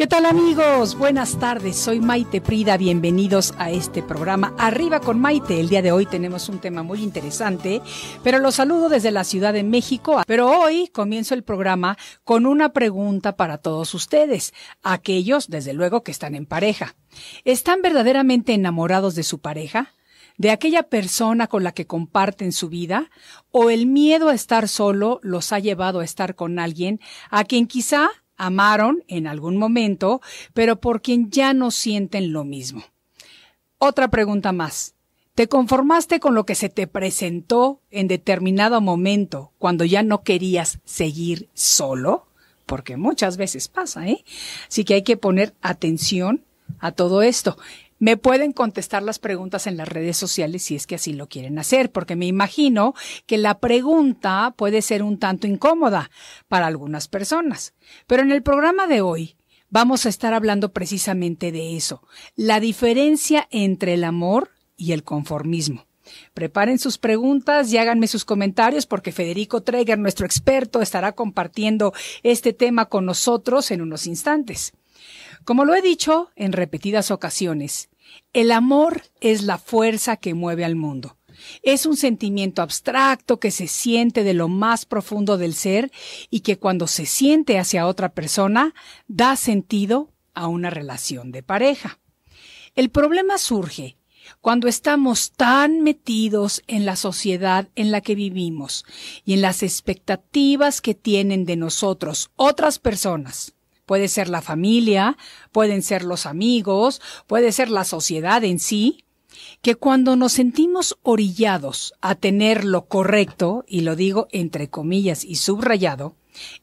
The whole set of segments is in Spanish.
¿Qué tal amigos? Buenas tardes, soy Maite Prida, bienvenidos a este programa Arriba con Maite. El día de hoy tenemos un tema muy interesante, pero los saludo desde la Ciudad de México. Pero hoy comienzo el programa con una pregunta para todos ustedes, aquellos desde luego que están en pareja. ¿Están verdaderamente enamorados de su pareja? ¿De aquella persona con la que comparten su vida? ¿O el miedo a estar solo los ha llevado a estar con alguien a quien quizá amaron en algún momento, pero por quien ya no sienten lo mismo. Otra pregunta más. ¿Te conformaste con lo que se te presentó en determinado momento cuando ya no querías seguir solo? Porque muchas veces pasa, ¿eh? Así que hay que poner atención a todo esto. Me pueden contestar las preguntas en las redes sociales si es que así lo quieren hacer, porque me imagino que la pregunta puede ser un tanto incómoda para algunas personas. Pero en el programa de hoy vamos a estar hablando precisamente de eso, la diferencia entre el amor y el conformismo. Preparen sus preguntas y háganme sus comentarios porque Federico Treger, nuestro experto, estará compartiendo este tema con nosotros en unos instantes. Como lo he dicho en repetidas ocasiones, el amor es la fuerza que mueve al mundo. Es un sentimiento abstracto que se siente de lo más profundo del ser y que cuando se siente hacia otra persona da sentido a una relación de pareja. El problema surge cuando estamos tan metidos en la sociedad en la que vivimos y en las expectativas que tienen de nosotros otras personas Puede ser la familia, pueden ser los amigos, puede ser la sociedad en sí, que cuando nos sentimos orillados a tener lo correcto, y lo digo entre comillas y subrayado,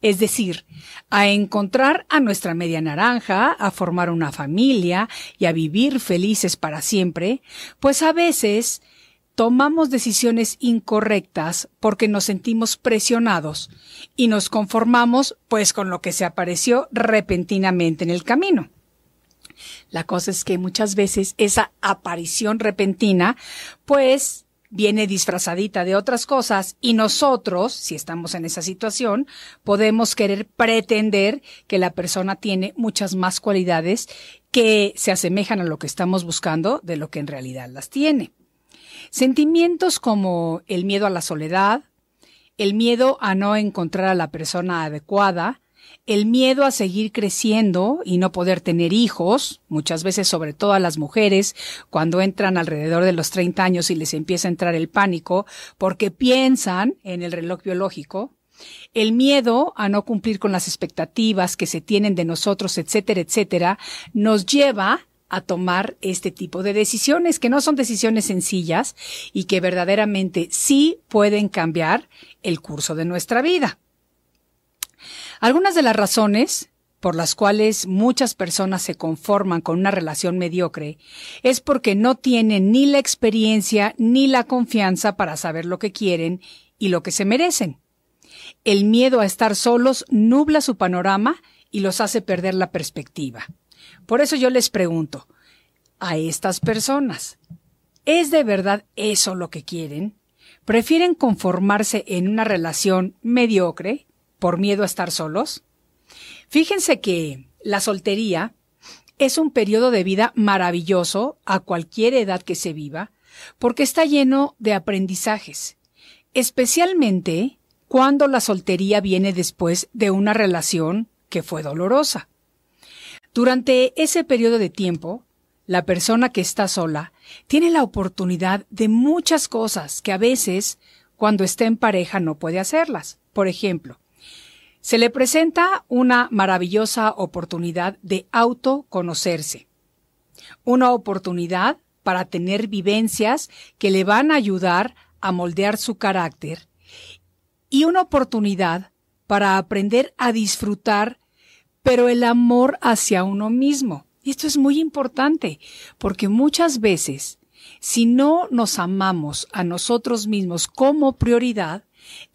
es decir, a encontrar a nuestra media naranja, a formar una familia y a vivir felices para siempre, pues a veces tomamos decisiones incorrectas porque nos sentimos presionados y nos conformamos pues con lo que se apareció repentinamente en el camino. La cosa es que muchas veces esa aparición repentina pues viene disfrazadita de otras cosas y nosotros, si estamos en esa situación, podemos querer pretender que la persona tiene muchas más cualidades que se asemejan a lo que estamos buscando de lo que en realidad las tiene. Sentimientos como el miedo a la soledad, el miedo a no encontrar a la persona adecuada, el miedo a seguir creciendo y no poder tener hijos, muchas veces sobre todo a las mujeres, cuando entran alrededor de los 30 años y les empieza a entrar el pánico porque piensan en el reloj biológico, el miedo a no cumplir con las expectativas que se tienen de nosotros, etcétera, etcétera, nos lleva a tomar este tipo de decisiones, que no son decisiones sencillas y que verdaderamente sí pueden cambiar el curso de nuestra vida. Algunas de las razones por las cuales muchas personas se conforman con una relación mediocre es porque no tienen ni la experiencia ni la confianza para saber lo que quieren y lo que se merecen. el miedo a estar solos nubla su panorama y los hace perder la perspectiva. Por eso yo les pregunto, a estas personas, ¿es de verdad eso lo que quieren? ¿Prefieren conformarse en una relación mediocre por miedo a estar solos? Fíjense que la soltería es un periodo de vida maravilloso a cualquier edad que se viva, porque está lleno de aprendizajes, especialmente cuando la soltería viene después de una relación que fue dolorosa. Durante ese periodo de tiempo, la persona que está sola tiene la oportunidad de muchas cosas que a veces, cuando está en pareja, no puede hacerlas. Por ejemplo, se le presenta una maravillosa oportunidad de autoconocerse, una oportunidad para tener vivencias que le van a ayudar a moldear su carácter y una oportunidad para aprender a disfrutar, pero el amor hacia uno mismo. Y esto es muy importante, porque muchas veces, si no nos amamos a nosotros mismos como prioridad,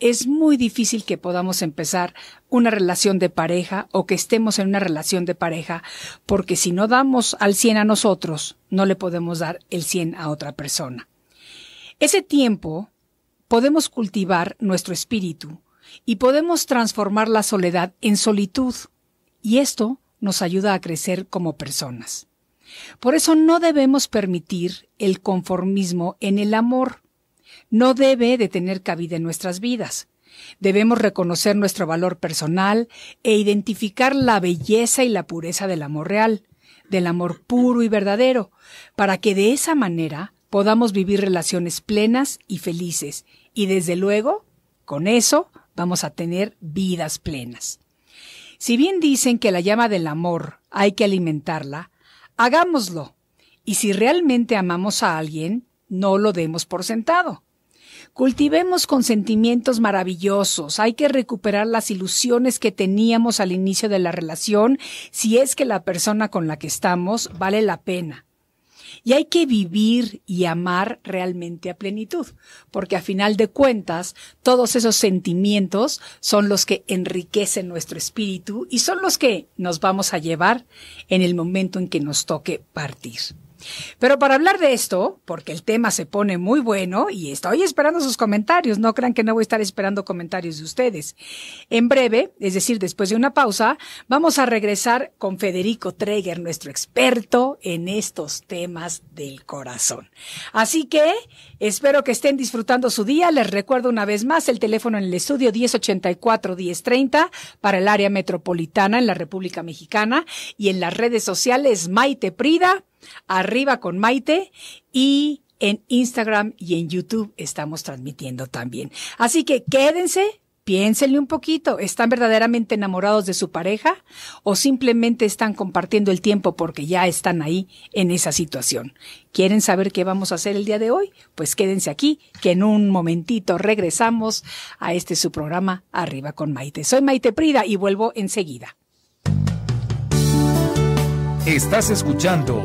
es muy difícil que podamos empezar una relación de pareja o que estemos en una relación de pareja, porque si no damos al 100 a nosotros, no le podemos dar el 100 a otra persona. Ese tiempo podemos cultivar nuestro espíritu y podemos transformar la soledad en solitud, y esto nos ayuda a crecer como personas. Por eso no debemos permitir el conformismo en el amor no debe de tener cabida en nuestras vidas. Debemos reconocer nuestro valor personal e identificar la belleza y la pureza del amor real, del amor puro y verdadero, para que de esa manera podamos vivir relaciones plenas y felices, y desde luego, con eso vamos a tener vidas plenas. Si bien dicen que la llama del amor hay que alimentarla, hagámoslo, y si realmente amamos a alguien, no lo demos por sentado. Cultivemos con sentimientos maravillosos. Hay que recuperar las ilusiones que teníamos al inicio de la relación si es que la persona con la que estamos vale la pena. Y hay que vivir y amar realmente a plenitud, porque a final de cuentas, todos esos sentimientos son los que enriquecen nuestro espíritu y son los que nos vamos a llevar en el momento en que nos toque partir. Pero para hablar de esto, porque el tema se pone muy bueno y estoy esperando sus comentarios, no crean que no voy a estar esperando comentarios de ustedes. En breve, es decir, después de una pausa, vamos a regresar con Federico Treger, nuestro experto en estos temas del corazón. Así que espero que estén disfrutando su día. Les recuerdo una vez más el teléfono en el estudio 1084-1030 para el área metropolitana en la República Mexicana y en las redes sociales Maite Prida Arriba con Maite y en Instagram y en YouTube estamos transmitiendo también. Así que quédense, piénsenle un poquito, ¿están verdaderamente enamorados de su pareja o simplemente están compartiendo el tiempo porque ya están ahí en esa situación? ¿Quieren saber qué vamos a hacer el día de hoy? Pues quédense aquí, que en un momentito regresamos a este su programa Arriba con Maite. Soy Maite Prida y vuelvo enseguida. Estás escuchando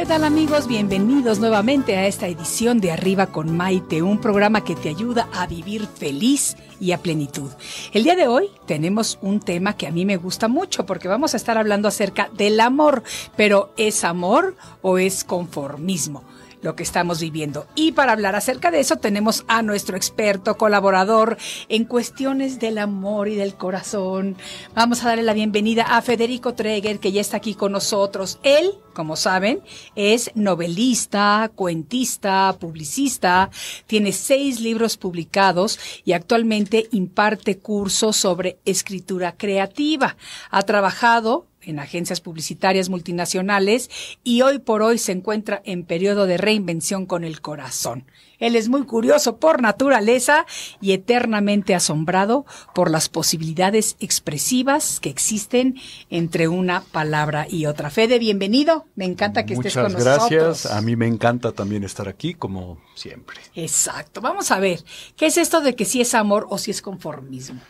¿Qué tal amigos? Bienvenidos nuevamente a esta edición de Arriba con Maite, un programa que te ayuda a vivir feliz y a plenitud. El día de hoy tenemos un tema que a mí me gusta mucho porque vamos a estar hablando acerca del amor, pero ¿es amor o es conformismo? Lo que estamos viviendo. Y para hablar acerca de eso tenemos a nuestro experto colaborador en cuestiones del amor y del corazón. Vamos a darle la bienvenida a Federico Treger, que ya está aquí con nosotros. Él, como saben, es novelista, cuentista, publicista, tiene seis libros publicados y actualmente imparte cursos sobre escritura creativa. Ha trabajado en agencias publicitarias multinacionales y hoy por hoy se encuentra en periodo de reinvención con el corazón. Él es muy curioso por naturaleza y eternamente asombrado por las posibilidades expresivas que existen entre una palabra y otra. Fede, bienvenido. Me encanta que estés con nosotros. Muchas gracias. A mí me encanta también estar aquí, como siempre. Exacto. Vamos a ver, ¿qué es esto de que si es amor o si es conformismo?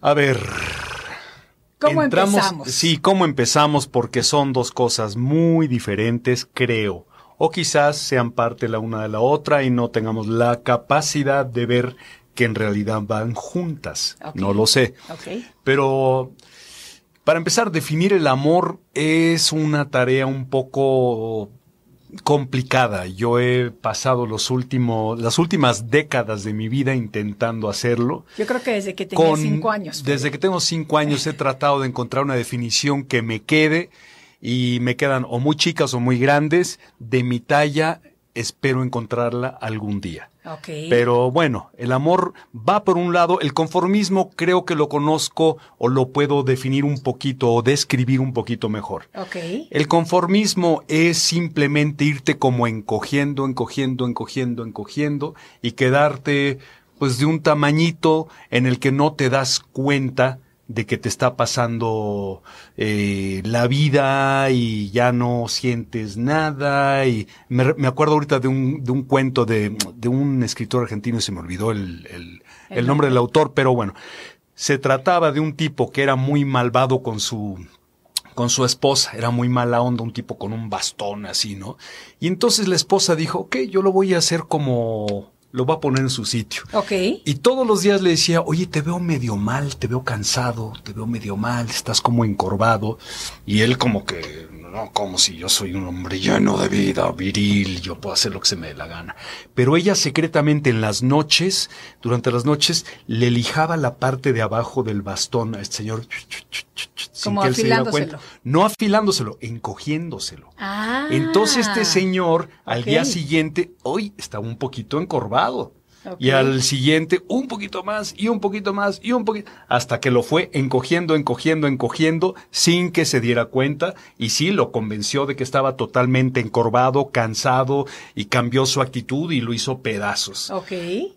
A ver, ¿Cómo entramos, empezamos? Sí, ¿cómo empezamos? Porque son dos cosas muy diferentes, creo. O quizás sean parte la una de la otra y no tengamos la capacidad de ver que en realidad van juntas. No lo sé. Ok. Pero para empezar, definir el amor es una tarea un poco complicada. Yo he pasado los últimos, las últimas décadas de mi vida intentando hacerlo. Yo creo que desde que tenía Con- cinco años. Desde que tengo cinco años he tratado de encontrar una definición que me quede y me quedan o muy chicas o muy grandes. De mi talla espero encontrarla algún día. Pero bueno, el amor va por un lado, el conformismo creo que lo conozco o lo puedo definir un poquito o describir un poquito mejor. El conformismo es simplemente irte como encogiendo, encogiendo, encogiendo, encogiendo y quedarte pues de un tamañito en el que no te das cuenta de que te está pasando eh, la vida y ya no sientes nada y me, me acuerdo ahorita de un, de un cuento de, de un escritor argentino y se me olvidó el, el- El el nombre del autor, pero bueno, se trataba de un tipo que era muy malvado con su con su esposa, era muy mala onda, un tipo con un bastón así, ¿no? Y entonces la esposa dijo, ok, yo lo voy a hacer como lo va a poner en su sitio. Ok. Y todos los días le decía, oye, te veo medio mal, te veo cansado, te veo medio mal, estás como encorvado. Y él como que, no, como si yo soy un hombre lleno de vida, viril, yo puedo hacer lo que se me dé la gana. Pero ella secretamente en las noches, durante las noches, le lijaba la parte de abajo del bastón a este señor. sin Como que él se diera cuenta. No afilándoselo, encogiéndoselo. Ah. Entonces este señor al día siguiente, hoy estaba un poquito encorvado. Y al siguiente un poquito más y un poquito más y un poquito hasta que lo fue encogiendo, encogiendo, encogiendo sin que se diera cuenta y sí lo convenció de que estaba totalmente encorvado, cansado y cambió su actitud y lo hizo pedazos.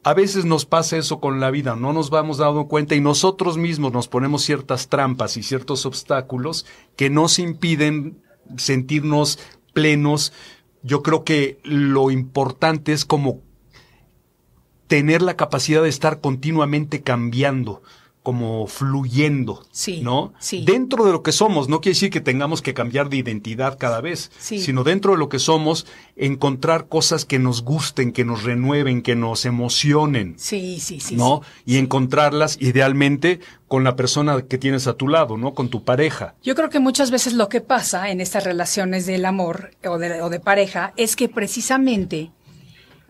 A veces nos pasa eso con la vida, no nos vamos dando cuenta y nosotros mismos nos ponemos ciertas trampas y ciertos obstáculos que nos impiden sentirnos plenos. Yo creo que lo importante es como tener la capacidad de estar continuamente cambiando, como fluyendo, Sí, ¿no? sí. Dentro de lo que somos, no quiere decir que tengamos que cambiar de identidad cada vez, Sí. sino dentro de lo que somos, encontrar cosas que nos gusten, que nos renueven, que nos emocionen, Sí, sí, sí. ¿no? Y encontrarlas idealmente con la persona que tienes a tu lado, ¿no? Con tu pareja. Yo creo que muchas veces lo que pasa en estas relaciones del amor o de, o de pareja es que precisamente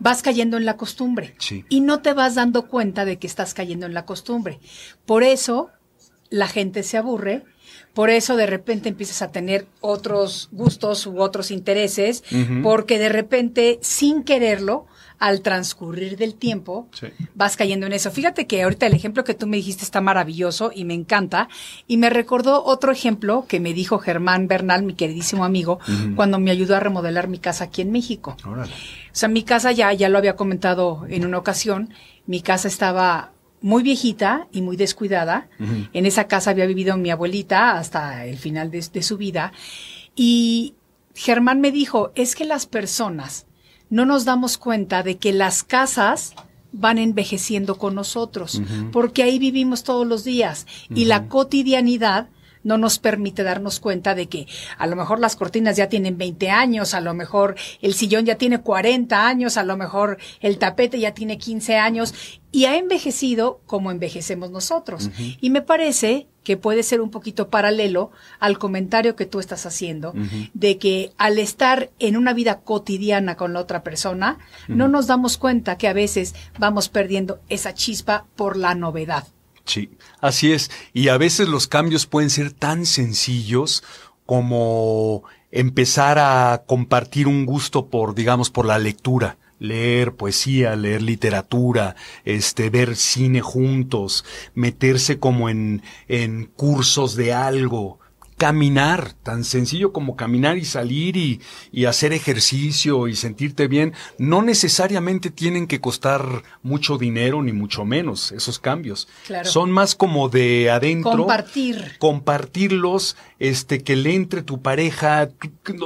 vas cayendo en la costumbre Sí. y no te vas dando cuenta de que estás cayendo en la costumbre. Por eso la gente se aburre, por eso de repente empiezas a tener otros gustos u otros intereses, porque de repente sin quererlo, al transcurrir del tiempo, Sí. vas cayendo en eso. Fíjate que ahorita el ejemplo que tú me dijiste está maravilloso y me encanta. Y me recordó otro ejemplo que me dijo Germán Bernal, mi queridísimo amigo, cuando me ayudó a remodelar mi casa aquí en México. Órale. O sea, mi casa ya, ya lo había comentado en una ocasión, mi casa estaba muy viejita y muy descuidada. En esa casa había vivido mi abuelita hasta el final de, de su vida. Y Germán me dijo, es que las personas no nos damos cuenta de que las casas van envejeciendo con nosotros, porque ahí vivimos todos los días y la cotidianidad no nos permite darnos cuenta de que a lo mejor las cortinas ya tienen 20 años, a lo mejor el sillón ya tiene 40 años, a lo mejor el tapete ya tiene 15 años y ha envejecido como envejecemos nosotros. Y me parece que puede ser un poquito paralelo al comentario que tú estás haciendo, de que al estar en una vida cotidiana con la otra persona, no nos damos cuenta que a veces vamos perdiendo esa chispa por la novedad. Sí, así es. Y a veces los cambios pueden ser tan sencillos como empezar a compartir un gusto por, digamos, por la lectura leer poesía, leer literatura, este, ver cine juntos, meterse como en, en cursos de algo, caminar, tan sencillo como caminar y salir y, y, hacer ejercicio y sentirte bien, no necesariamente tienen que costar mucho dinero ni mucho menos esos cambios. Claro. Son más como de adentro. Compartir. Compartirlos, este, que le entre tu pareja,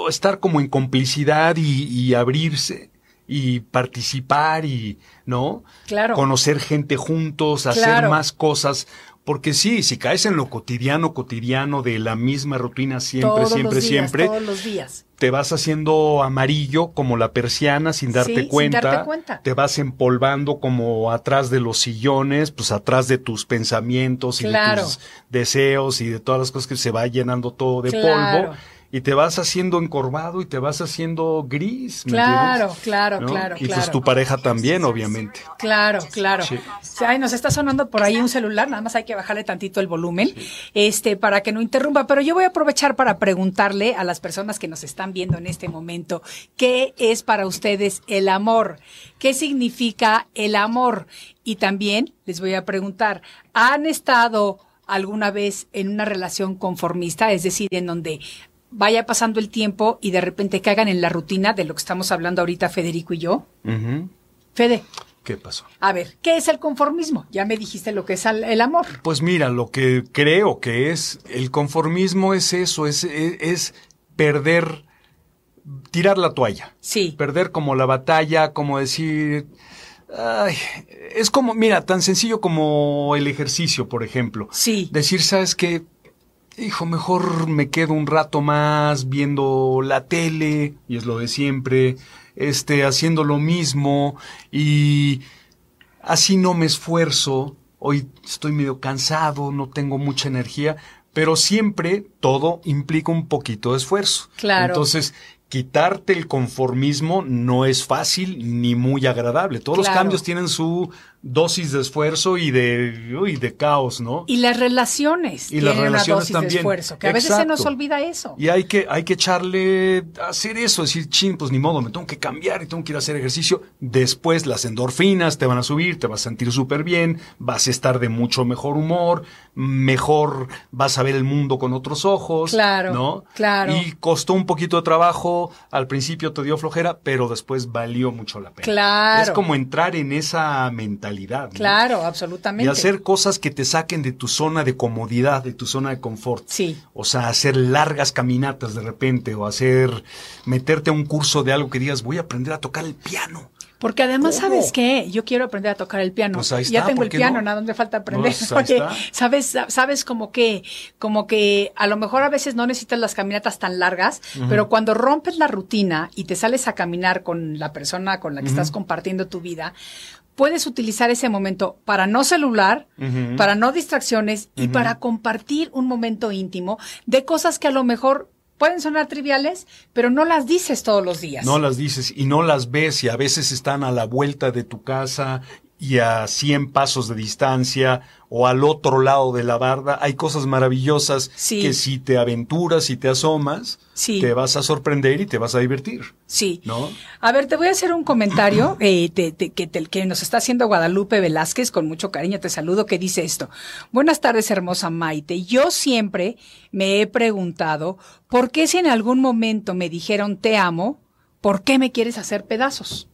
estar como en complicidad y, y abrirse y participar y, ¿no? Claro. Conocer gente juntos, hacer Claro. más cosas. Porque sí, si caes en lo cotidiano, cotidiano de la misma rutina siempre, todos siempre, los días, siempre, Todos los días. te vas haciendo amarillo como la persiana sin darte, Sí, sin cuenta, darte cuenta. Te vas empolvando como atrás de los sillones, pues atrás de tus pensamientos y Claro. de tus deseos y de todas las cosas que se va llenando todo de Claro. polvo. Y te vas haciendo encorvado y te vas haciendo gris. ¿me Claro, entiendes? claro, ¿No? claro, Y pues claro. tu pareja también, obviamente. Claro, claro. Sí. Ay, nos está sonando por ahí un celular, nada más hay que bajarle tantito el volumen, este, para que no interrumpa. Pero yo voy a aprovechar para preguntarle a las personas que nos están viendo en este momento, ¿qué es para ustedes el amor? ¿Qué significa el amor? Y también les voy a preguntar, ¿han estado alguna vez en una relación conformista? Es decir, en donde vaya pasando el tiempo y de repente caigan en la rutina de lo que estamos hablando ahorita Federico y yo. Fede, ¿Qué pasó? a ver, ¿qué es el conformismo? Ya me dijiste lo que es el amor. Pues mira, lo que creo que es el conformismo es eso, es, es, es perder, tirar la toalla. Sí. Perder como la batalla, como decir, ay, es como, mira, tan sencillo como el ejercicio, por ejemplo. Sí. Decir, ¿sabes qué? Hijo, mejor me quedo un rato más viendo la tele, y es lo de siempre, este, haciendo lo mismo, y así no me esfuerzo, hoy estoy medio cansado, no tengo mucha energía, pero siempre todo implica un poquito de esfuerzo. Claro. Entonces, quitarte el conformismo no es fácil ni muy agradable. Todos los cambios tienen su dosis de esfuerzo y de, uy, de caos, ¿no? Y las relaciones Y las relaciones una dosis de también. esfuerzo, que a veces se nos olvida eso. Y hay que, hay que echarle, hacer eso, decir, chin, pues ni modo, me tengo que cambiar y tengo que ir a hacer ejercicio. Después las endorfinas te van a subir, te vas a sentir súper bien, vas a estar de mucho mejor humor, mejor vas a ver el mundo con otros ojos. Claro, ¿no? claro. Y costó un poquito de trabajo, al principio te dio flojera, pero después valió mucho la pena. Claro. Es como entrar en esa mentalidad. ¿No? Claro, absolutamente. Y hacer cosas que te saquen de tu zona de comodidad, de tu zona de confort. Sí. O sea, hacer largas caminatas de repente o hacer, meterte a un curso de algo que digas, voy a aprender a tocar el piano. Porque además, ¿Cómo? ¿sabes qué? Yo quiero aprender a tocar el piano. Pues ahí ya está, tengo ¿por el piano, no? nada me falta aprender. Pues Oye, sabes, sabes como que, como que a lo mejor a veces no necesitas las caminatas tan largas, pero cuando rompes la rutina y te sales a caminar con la persona con la que estás compartiendo tu vida, puedes utilizar ese momento para no celular, para no distracciones y para compartir un momento íntimo de cosas que a lo mejor pueden sonar triviales, pero no las dices todos los días. No las dices y no las ves y a veces están a la vuelta de tu casa y a 100 pasos de distancia o al otro lado de la barda. Hay cosas maravillosas Sí. que si te aventuras y te asomas, Sí. te vas a sorprender y te vas a divertir. Sí. ¿No? A ver, te voy a hacer un comentario eh, te- te- que, te- que nos está haciendo Guadalupe Velázquez, con mucho cariño te saludo, que dice esto. Buenas tardes, hermosa Maite. Yo siempre me he preguntado, ¿por qué si en algún momento me dijeron te amo, ¿por qué me quieres hacer pedazos?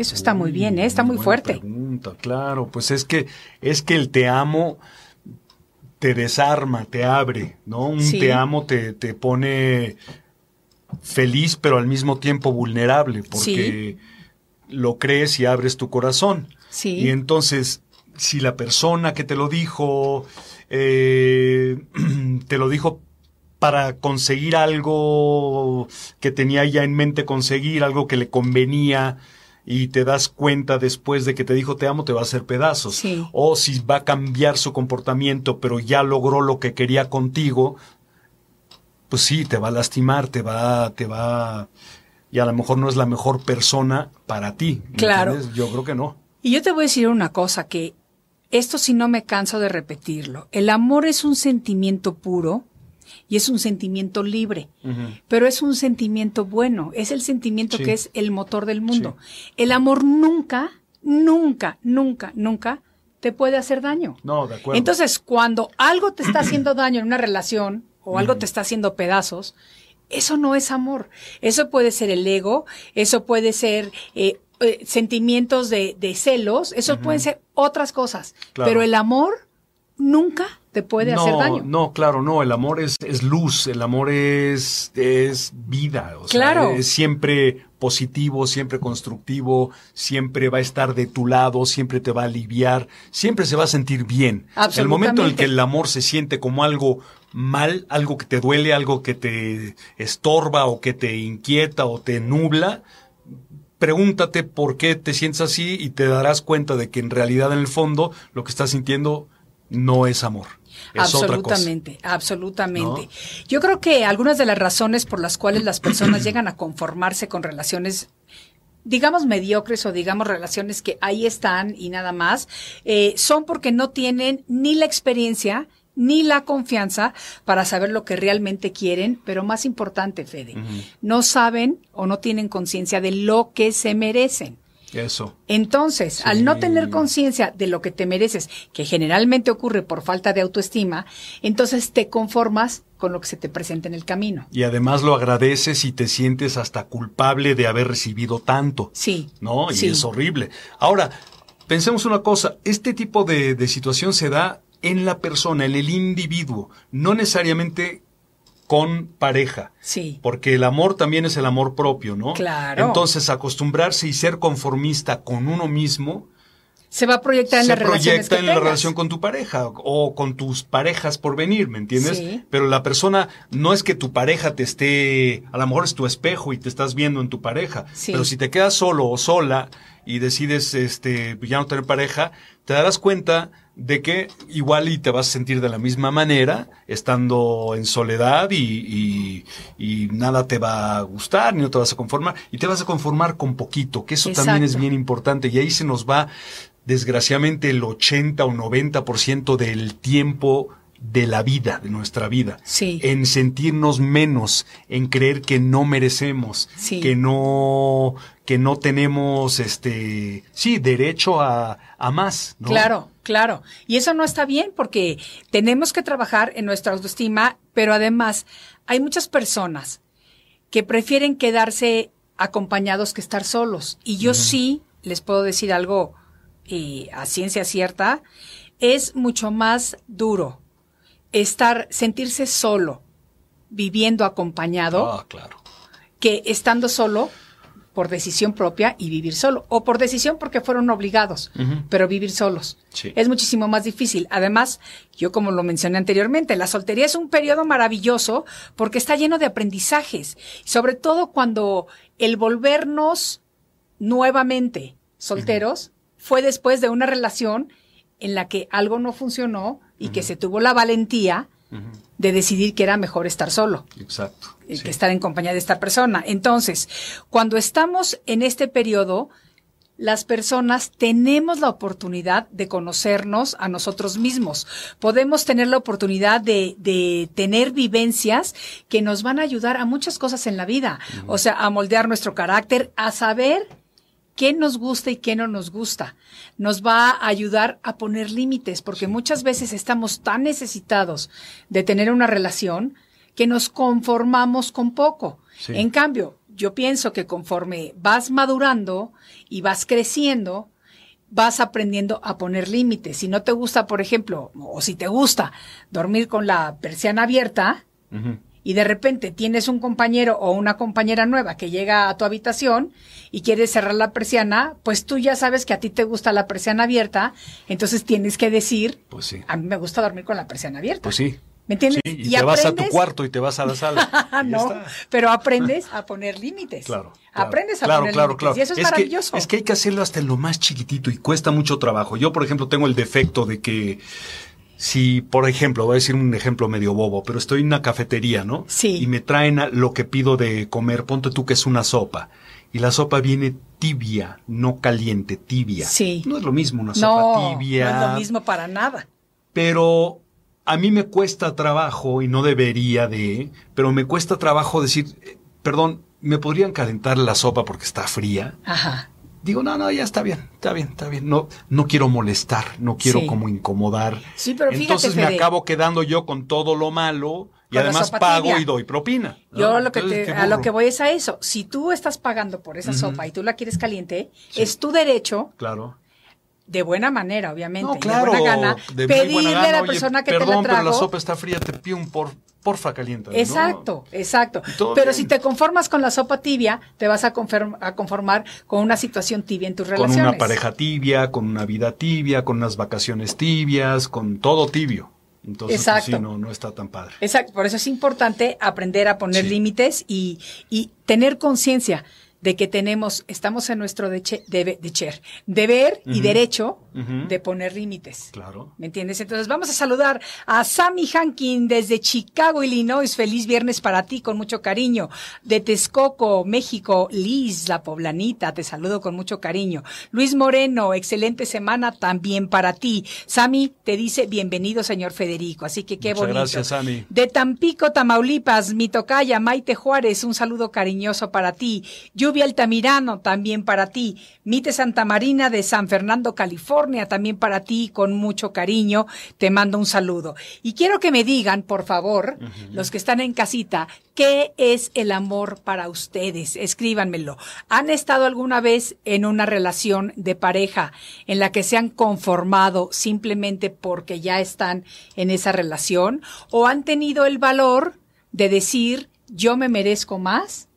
Eso está muy bien, ¿eh? está muy fuerte. Pregunta, claro, pues es que es que el te amo te desarma, te abre, ¿no? Un Sí. te amo te, te pone feliz, pero al mismo tiempo vulnerable, porque lo crees y abres tu corazón. Sí. Y entonces, si la persona que te lo dijo eh, te lo dijo para conseguir algo que tenía ya en mente conseguir, algo que le convenía y te das cuenta después de que te dijo te amo, te va a hacer pedazos. Sí. O si va a cambiar su comportamiento, pero ya logró lo que quería contigo, pues sí, te va a lastimar, te va, te va, y a lo mejor no es la mejor persona para ti. ¿me Claro. entiendes? Yo creo que no. Y yo te voy a decir una cosa que esto sí no me canso de repetirlo. El amor es un sentimiento puro y es un sentimiento libre, pero es un sentimiento bueno, es el sentimiento Sí. que es el motor del mundo. El amor nunca, nunca, nunca, nunca te puede hacer daño. No, de acuerdo. Entonces, cuando algo te está haciendo daño en una relación o algo te está haciendo pedazos, eso no es amor. Eso puede ser el ego, eso puede ser eh, eh, sentimientos de, de celos, eso pueden ser otras cosas. Claro. Pero el amor nunca te puede no, hacer daño. No, claro, no. El amor es, es luz, el amor es, es vida. O sea, Claro. es siempre positivo, siempre constructivo, siempre va a estar de tu lado, siempre te va a aliviar, siempre se va a sentir bien. El momento en el que el amor se siente como algo mal, algo que te duele, algo que te estorba o que te inquieta o te nubla, pregúntate por qué te sientes así y te darás cuenta de que en realidad en el fondo lo que estás sintiendo no es amor. Es otra cosa. absolutamente, absolutamente. ¿No? Yo creo que algunas de las razones por las cuales las personas llegan a conformarse con relaciones digamos mediocres o digamos relaciones que ahí están y nada más, eh, son porque no tienen ni la experiencia ni la confianza para saber lo que realmente quieren, pero más importante, Fede, no saben o no tienen conciencia de lo que se merecen. Eso. Entonces, al no tener conciencia de lo que te mereces, que generalmente ocurre por falta de autoestima, entonces te conformas con lo que se te presenta en el camino. Y además lo agradeces y te sientes hasta culpable de haber recibido tanto. Sí. ¿No? Y sí. es horrible. Ahora, pensemos una cosa, este tipo de, de situación se da en la persona, en el individuo, no necesariamente con pareja. Sí. Porque el amor también es el amor propio, ¿no? Claro. Entonces, acostumbrarse y ser conformista con uno mismo Se va a proyectar en se las relaciones proyecta en la relación con tu pareja o con tus parejas por venir, ¿me entiendes? Sí. Pero la persona no es que tu pareja te esté, a lo mejor es tu espejo y te estás viendo en tu pareja, Sí. pero si te quedas solo o sola y decides este ya no tener pareja, te darás cuenta de que igual y te vas a sentir de la misma manera estando en soledad y, y- y nada te va a gustar ni no te vas a conformar y te vas a conformar con poquito, que eso también es bien importante y ahí se nos va desgraciadamente el 80 o 90% del tiempo de la vida, de nuestra vida, Sí. en sentirnos menos, en creer que no merecemos, Sí. que no que no tenemos este sí derecho a, a más, ¿no? Claro, claro. Y eso no está bien porque tenemos que trabajar en nuestra autoestima, pero además hay muchas personas que prefieren quedarse acompañados que estar solos. Y yo sí les puedo decir algo eh, a ciencia cierta, es mucho más duro estar, sentirse solo, viviendo acompañado, Ah, claro. que estando solo por decisión propia y vivir solo, o por decisión porque fueron obligados, pero vivir solos. Sí. Es muchísimo más difícil. Además, yo como lo mencioné anteriormente, la soltería es un periodo maravilloso porque está lleno de aprendizajes, sobre todo cuando el volvernos nuevamente solteros fue después de una relación en la que algo no funcionó y que se tuvo la valentía de decidir que era mejor estar solo Exacto. eh, sí. que estar en compañía de esta persona. Entonces, cuando estamos en este periodo, las personas tenemos la oportunidad de conocernos a nosotros mismos. Podemos tener la oportunidad de, de tener vivencias que nos van a ayudar a muchas cosas en la vida. O sea, a moldear nuestro carácter, a saber qué nos gusta y qué no nos gusta. Nos va a ayudar a poner límites, porque muchas veces estamos tan necesitados de tener una relación que nos conformamos con poco. Sí. En cambio, yo pienso que conforme vas madurando y vas creciendo, vas aprendiendo a poner límites. Si no te gusta, por ejemplo, o si te gusta dormir con la persiana abierta. Y de repente tienes un compañero o una compañera nueva que llega a tu habitación y quiere cerrar la persiana, pues tú ya sabes que a ti te gusta la persiana abierta, entonces tienes que decir, Pues sí. a mí me gusta dormir con la persiana abierta. Pues sí. ¿Me entiendes? Sí, y, te vas a tu cuarto y te vas a la sala. no, pero aprendes a poner límites. Claro. claro. Aprendes a claro, poner claro, límites. claro. Y eso es, que- maravilloso. es que hay que hacerlo hasta en lo más chiquitito y cuesta mucho trabajo. Yo, por ejemplo, tengo el defecto de que si, por ejemplo, voy a decir un ejemplo medio bobo, pero estoy en una cafetería, ¿no? Sí. Y me traen a- lo que pido de comer, ponte tú que es una sopa. Y la sopa viene tibia, no caliente, tibia. Sí. No es lo mismo una sopa tibia. no es lo mismo para nada. Pero a mí me cuesta trabajo, y no debería de, pero me cuesta trabajo decir, eh, perdón, ¿me podrían calentar la sopa porque está fría? Ajá. Digo, no, no, ya está bien, está bien, está bien. No, no quiero molestar, no quiero Sí. como incomodar. Sí, pero fíjate, Entonces me Fede. acabo quedando yo con todo lo malo y además pago y doy propina. ¿no? Yo lo que Entonces, te- a lo que voy es a eso. Si tú estás pagando por esa sopa y tú la quieres caliente, Sí. es tu derecho, Claro. de buena manera, obviamente, No, claro. de buena gana, de pedirle buena a la "Oye, persona que perdón, te la pero la sopa está fría, te pido un por, porfa caliente. Exacto, exacto. Pero bien. si te conformas con la sopa tibia, te vas a, a conformar con una situación tibia en tus Con relaciones. una pareja tibia, con una vida tibia, con unas vacaciones tibias, con todo tibio. Entonces, pues, Exacto. sí, no, no está tan padre. Exacto, por eso es importante aprender a poner Sí. límites y, y tener conciencia de que tenemos, estamos en nuestro deche- debe- decher- deber y Ujú. De poner límites. Claro. ¿Me entiendes? Entonces vamos a saludar a Sammy Hankin desde Chicago, Illinois. Feliz viernes para ti, con mucho cariño. De Texcoco, México, Liz, la poblanita, te saludo con mucho cariño. Luis Moreno, excelente semana también para ti. Sammy te dice bienvenido, señor Federico. Así que qué Muchas bonito. gracias, Sammy. De Tampico, Tamaulipas, mi tocaya, Maite Juárez, un saludo cariñoso para ti. Lluvia Altamirano, también para ti. Mite Santa Marina de San Fernando, California, también para ti, con mucho cariño. Te mando un saludo. Y quiero que me digan, por favor, los que están en casita, ¿qué es el amor para ustedes? Escríbanmelo. ¿Han estado alguna vez en una relación de pareja en la que se han conformado simplemente porque ya están en esa relación? ¿O han tenido el valor de decir, yo me merezco más?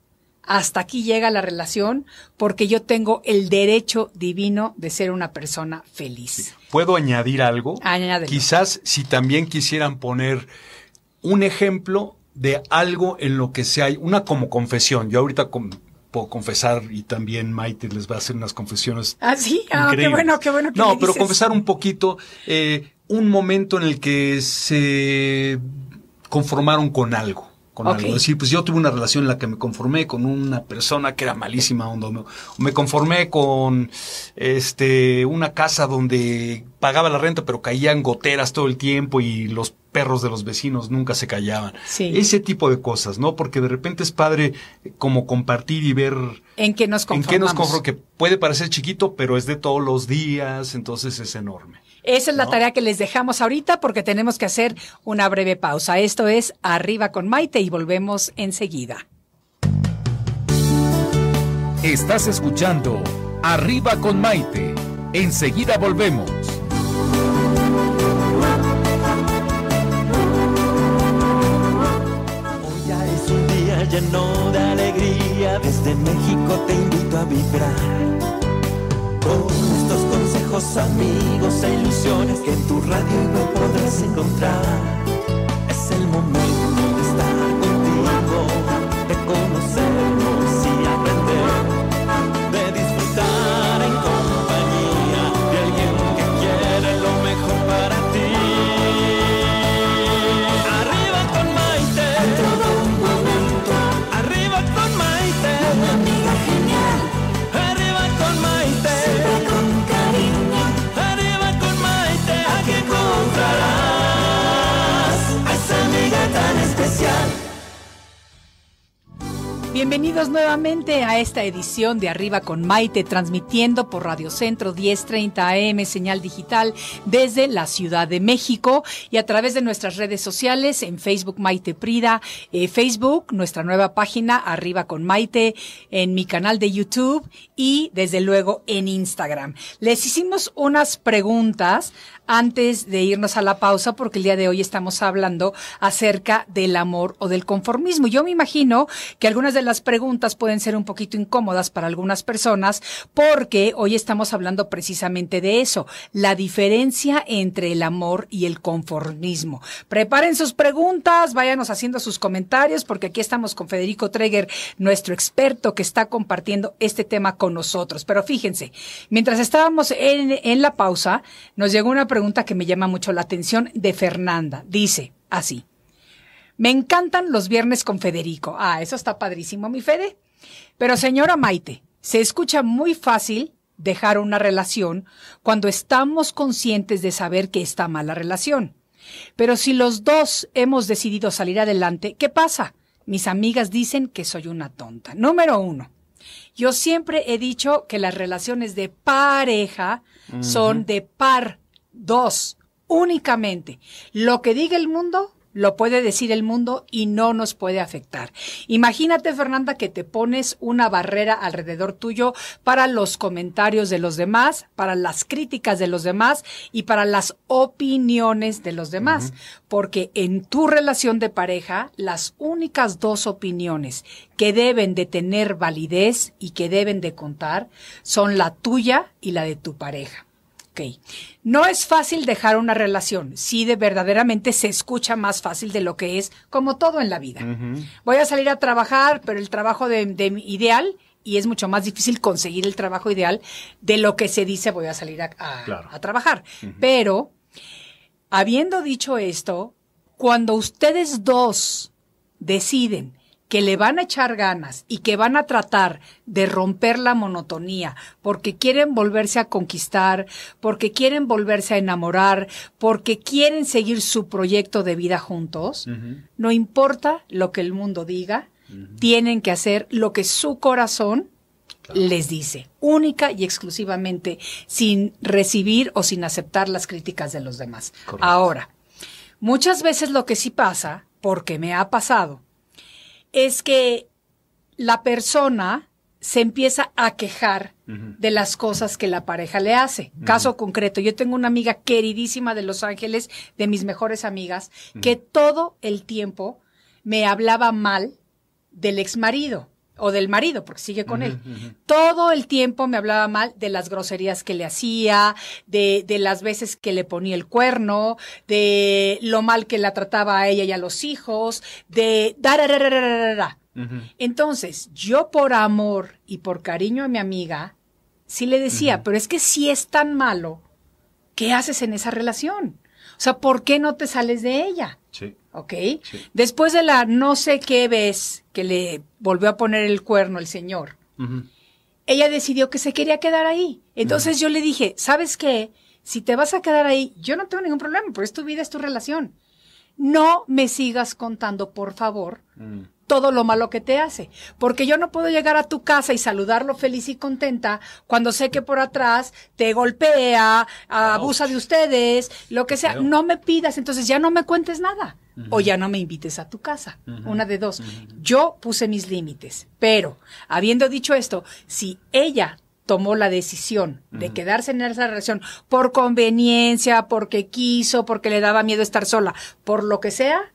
Hasta aquí llega la relación porque yo tengo el derecho divino de ser una persona feliz. ¿Puedo añadir algo? Añádelo. Quizás si también quisieran poner un ejemplo de algo en lo que se hay, una como confesión. Yo ahorita puedo confesar y también Maite les va a hacer unas confesiones. Ah, sí, ah, qué bueno, qué bueno que No, me pero dices. confesar un poquito, eh, un momento en el que se conformaron con algo. Con algo. Decir, pues yo tuve una relación en la que me conformé con una persona que era malísima onda. Me, me conformé con este una casa donde pagaba la renta, pero caían goteras todo el tiempo y los perros de los vecinos nunca se callaban. Sí. Ese tipo de cosas, ¿no? Porque de repente es padre como compartir y ver ¿En qué nos en conformamos? qué nos conformamos, que puede parecer chiquito, pero es de todos los días, entonces es enorme. Esa es la tarea que les dejamos ahorita porque tenemos que hacer una breve pausa. Esto es Arriba con Maite y volvemos enseguida. Estás escuchando Arriba con Maite. Enseguida volvemos. Lleno de alegría, desde México te invito a vibrar. Con estos consejos, amigos e ilusiones que en tu radio no podrás encontrar. Es el momento de estar contigo, de conocernos Bienvenidos nuevamente a esta edición de Arriba con Maite, transmitiendo por Radio Centro 1030 AM, señal digital desde la Ciudad de México y a través de nuestras redes sociales en Facebook Maite Prida, eh, Facebook, nuestra nueva página Arriba con Maite, en mi canal de YouTube y desde luego en Instagram. Les hicimos unas preguntas antes de irnos a la pausa porque el día de hoy estamos hablando acerca del amor o del conformismo. Yo me imagino que algunas de las preguntas pueden ser un poquito incómodas para algunas personas porque hoy estamos hablando precisamente de eso, la diferencia entre el amor y el conformismo. Preparen sus preguntas, váyanos haciendo sus comentarios porque aquí estamos con Federico Treger, nuestro experto que está compartiendo este tema con nosotros. Pero fíjense, mientras estábamos en, en la pausa, nos llegó una pregunta que me llama mucho la atención de Fernanda. Dice así. Me encantan los viernes con Federico. Ah, eso está padrísimo, mi Fede. Pero señora Maite, se escucha muy fácil dejar una relación cuando estamos conscientes de saber que está mala relación. Pero si los dos hemos decidido salir adelante, ¿qué pasa? Mis amigas dicen que soy una tonta. Número uno. Yo siempre he dicho que las relaciones de pareja son de par dos, únicamente. Lo que diga el mundo, lo puede decir el mundo y no nos puede afectar. Imagínate, Fernanda, que te pones una barrera alrededor tuyo para los comentarios de los demás, para las críticas de los demás y para las opiniones de los demás. Porque en tu relación de pareja, las únicas dos opiniones que deben de tener validez y que deben de contar son la tuya y la de tu pareja. Ok. No es fácil dejar una relación. Sí, de verdaderamente se escucha más fácil de lo que es, como todo en la vida. Voy a salir a trabajar, pero el trabajo de, de mi ideal, y es mucho más difícil conseguir el trabajo ideal de lo que se dice voy a salir a, a- Claro. a trabajar. Pero, habiendo dicho esto, cuando ustedes dos deciden que le van a echar ganas y que van a tratar de romper la monotonía porque quieren volverse a conquistar, porque quieren volverse a enamorar, porque quieren seguir su proyecto de vida juntos, no importa lo que el mundo diga, tienen que hacer lo que su corazón les dice, única y exclusivamente, sin recibir o sin aceptar las críticas de los demás. Correcto. Ahora, muchas veces lo que sí pasa, porque me ha pasado, es que la persona se empieza a quejar de las cosas que la pareja le hace. Caso concreto, yo tengo una amiga queridísima de Los Ángeles, de mis mejores amigas, que todo el tiempo me hablaba mal del ex marido o del marido, porque sigue con él. Todo el tiempo me hablaba mal de las groserías que le hacía, de, de las veces que le ponía el cuerno, de lo mal que la trataba a ella y a los hijos, de... darararararara. Entonces, yo por amor y por cariño a mi amiga, sí le decía, pero es que si es tan malo, ¿qué haces en esa relación? O sea, ¿por qué no te sales de ella? Sí. ¿Ok? Después de la no sé qué vez que le volvió a poner el cuerno el señor, ella decidió que se quería quedar ahí. Entonces yo le dije, ¿sabes qué? Si te vas a quedar ahí, yo no tengo ningún problema, pero es tu vida, es tu relación. No me sigas contando, por favor, todo lo malo que te hace. Porque yo no puedo llegar a tu casa y saludarlo feliz y contenta cuando sé que por atrás te golpea, abusa de ustedes, lo que sea. No me pidas, entonces ya no me cuentes nada. O ya no me invites a tu casa. Una de dos. Yo puse mis límites. Pero, habiendo dicho esto, si ella tomó la decisión de quedarse en esa relación por conveniencia, porque quiso, porque le daba miedo estar sola, por lo que sea,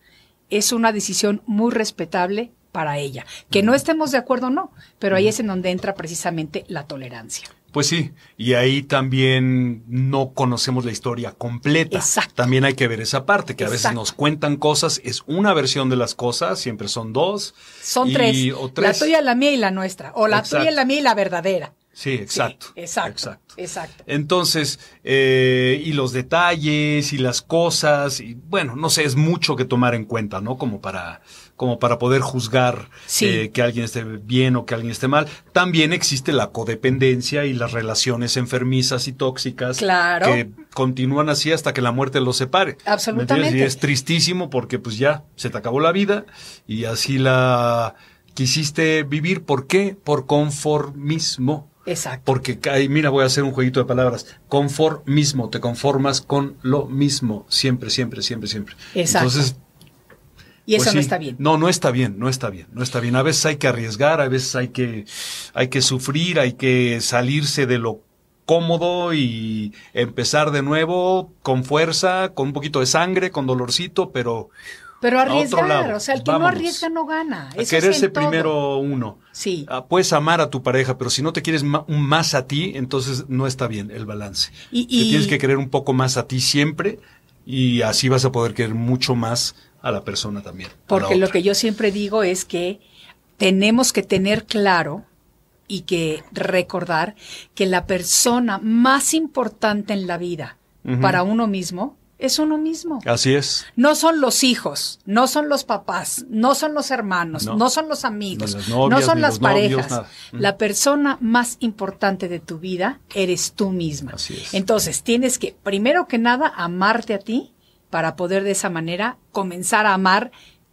es una decisión muy respetable para ella. Que no estemos de acuerdo, no, pero ahí es en donde entra precisamente la tolerancia. Pues sí, y ahí también no conocemos la historia completa. Exacto. También hay que ver esa parte, que a veces nos cuentan cosas, es una versión de las cosas, siempre son dos. Son y- tres. o La tres. tuya, la mía y la nuestra. O la Exacto. tuya, la mía y la verdadera. Sí, exacto. Sí, exacto. Exacto. Exacto. Entonces, eh, y los detalles y las cosas, y bueno, no sé, es mucho que tomar en cuenta, ¿no? Como para, como para poder juzgar Sí. eh, que alguien esté bien o que alguien esté mal. También existe la codependencia y las relaciones enfermizas y tóxicas Claro. que continúan así hasta que la muerte los separe. ¿Me Absolutamente. Y es tristísimo porque pues ya se te acabó la vida y así la quisiste vivir. ¿Por qué? Por conformismo. Exacto. Porque, mira, voy a hacer un jueguito de palabras. Conformismo, te conformas con lo mismo. Siempre, siempre, siempre, siempre. Exacto. Entonces, y eso pues no sí. está bien. No, no está bien, no está bien, no está bien. A veces hay que arriesgar, a veces hay que, hay que sufrir, hay que salirse de lo cómodo y empezar de nuevo con fuerza, con un poquito de sangre, con dolorcito, pero Pero a arriesgar, o sea, el que Vámonos. no arriesga no gana. A Eso es quererse todo. primero uno. Sí. Ah, puedes amar a tu pareja, pero si no te quieres más a ti, entonces no está bien el balance. Y- Te tienes que querer un poco más a ti siempre y así vas a poder querer mucho más a la persona también. a Porque lo que yo siempre digo es que tenemos que tener claro y que recordar que la persona más importante en la vida para uno mismo es uno mismo. Así es. No son los hijos, no son los papás, no son los hermanos, No. no, son los amigos, Ni las novias, no son las novios, parejas. La persona más importante de tu vida eres tú misma. Así es. Entonces, tienes que, primero que nada, amarte a ti para poder de esa manera comenzar a amar